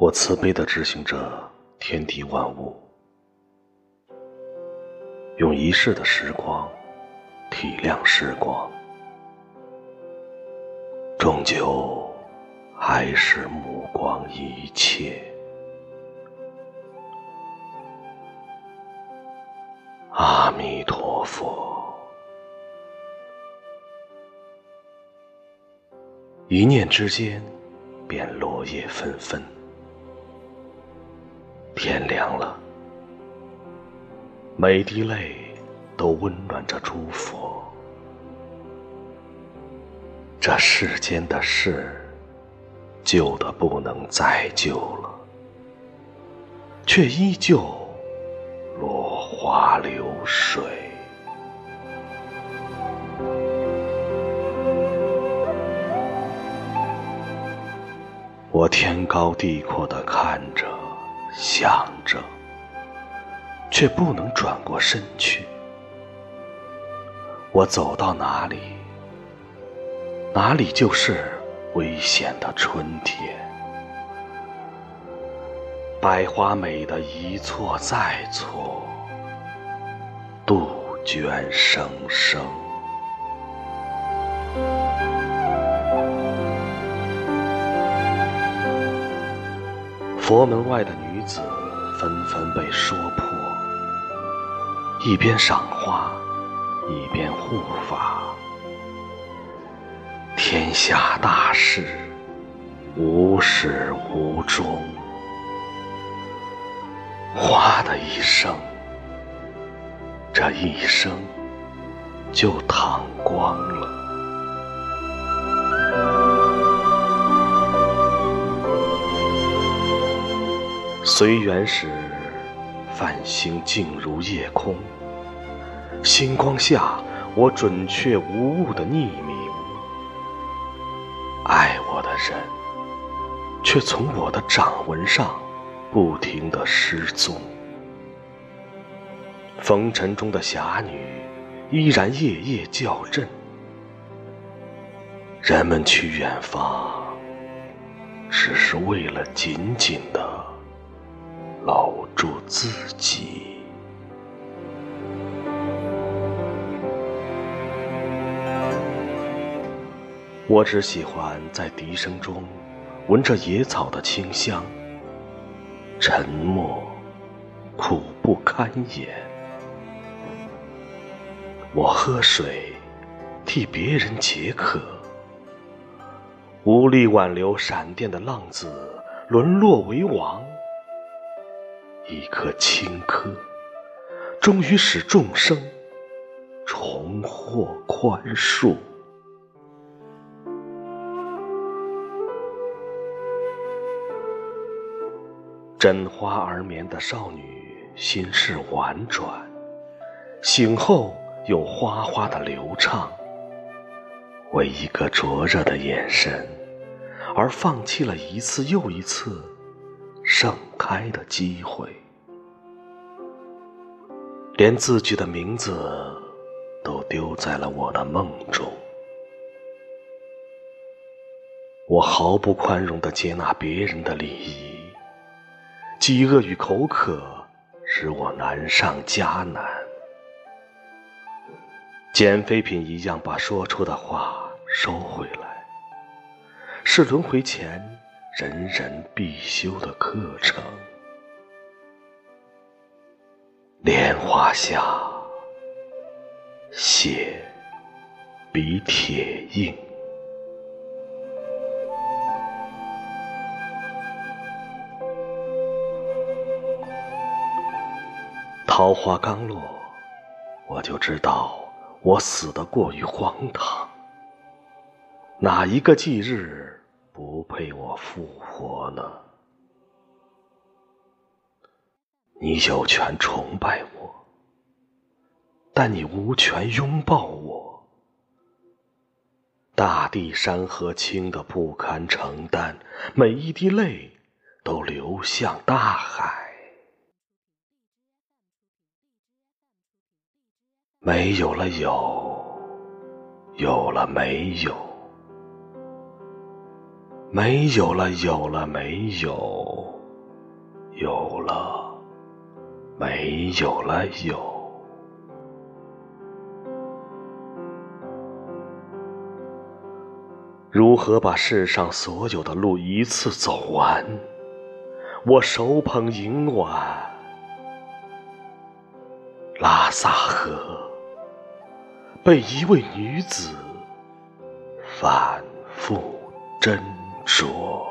我慈悲的执行着天地万物，用一世的时光体谅时光，终究还是目光一切。阿弥陀佛，一念之间，便落叶纷纷。天凉了，每滴泪都温暖着诸佛。这世间的事，旧的不能再旧了，却依旧落花流水。我天高地阔的看着。想着，却不能转过身去。我走到哪里，哪里就是危险的春天。百花美的一错再错，杜鹃声声。佛门外的女子纷纷被说破，一边赏花，一边护法。天下大事，无始无终。哗的一声，这一生就淌光了。随缘时，繁星静如夜空。星光下，我准确无误的匿名。爱我的人，却从我的掌纹上不停的失踪。风尘中的侠女，依然夜夜叫阵。人们去远方，只是为了紧紧的。保住自己。我只喜欢在笛声中闻着野草的清香。沉默，苦不堪言。我喝水，替别人解渴。无力挽留闪电的浪子，沦落为王。一颗青稞，终于使众生重获宽恕。枕花而眠的少女，心事婉转，醒后又哗哗的流畅。为一个灼热的眼神，而放弃了一次又一次盛开的机会。连自己的名字都丢在了我的梦中，我毫不宽容的接纳别人的礼仪，饥饿与口渴使我难上加难，捡废品一样把说出的话收回来，是轮回前人人必修的课程。莲花下，血比铁硬。桃花刚落，我就知道我死得过于荒唐。哪一个忌日不配我复活呢？你有权崇拜我，但你无权拥抱我。大地山河轻的不堪承担，每一滴泪都流向大海。没有了有，有了没有，没有了有了没有。有了，没有了，有。如何把世上所有的路一次走完？我手捧银碗，拉萨河被一位女子反复斟酌。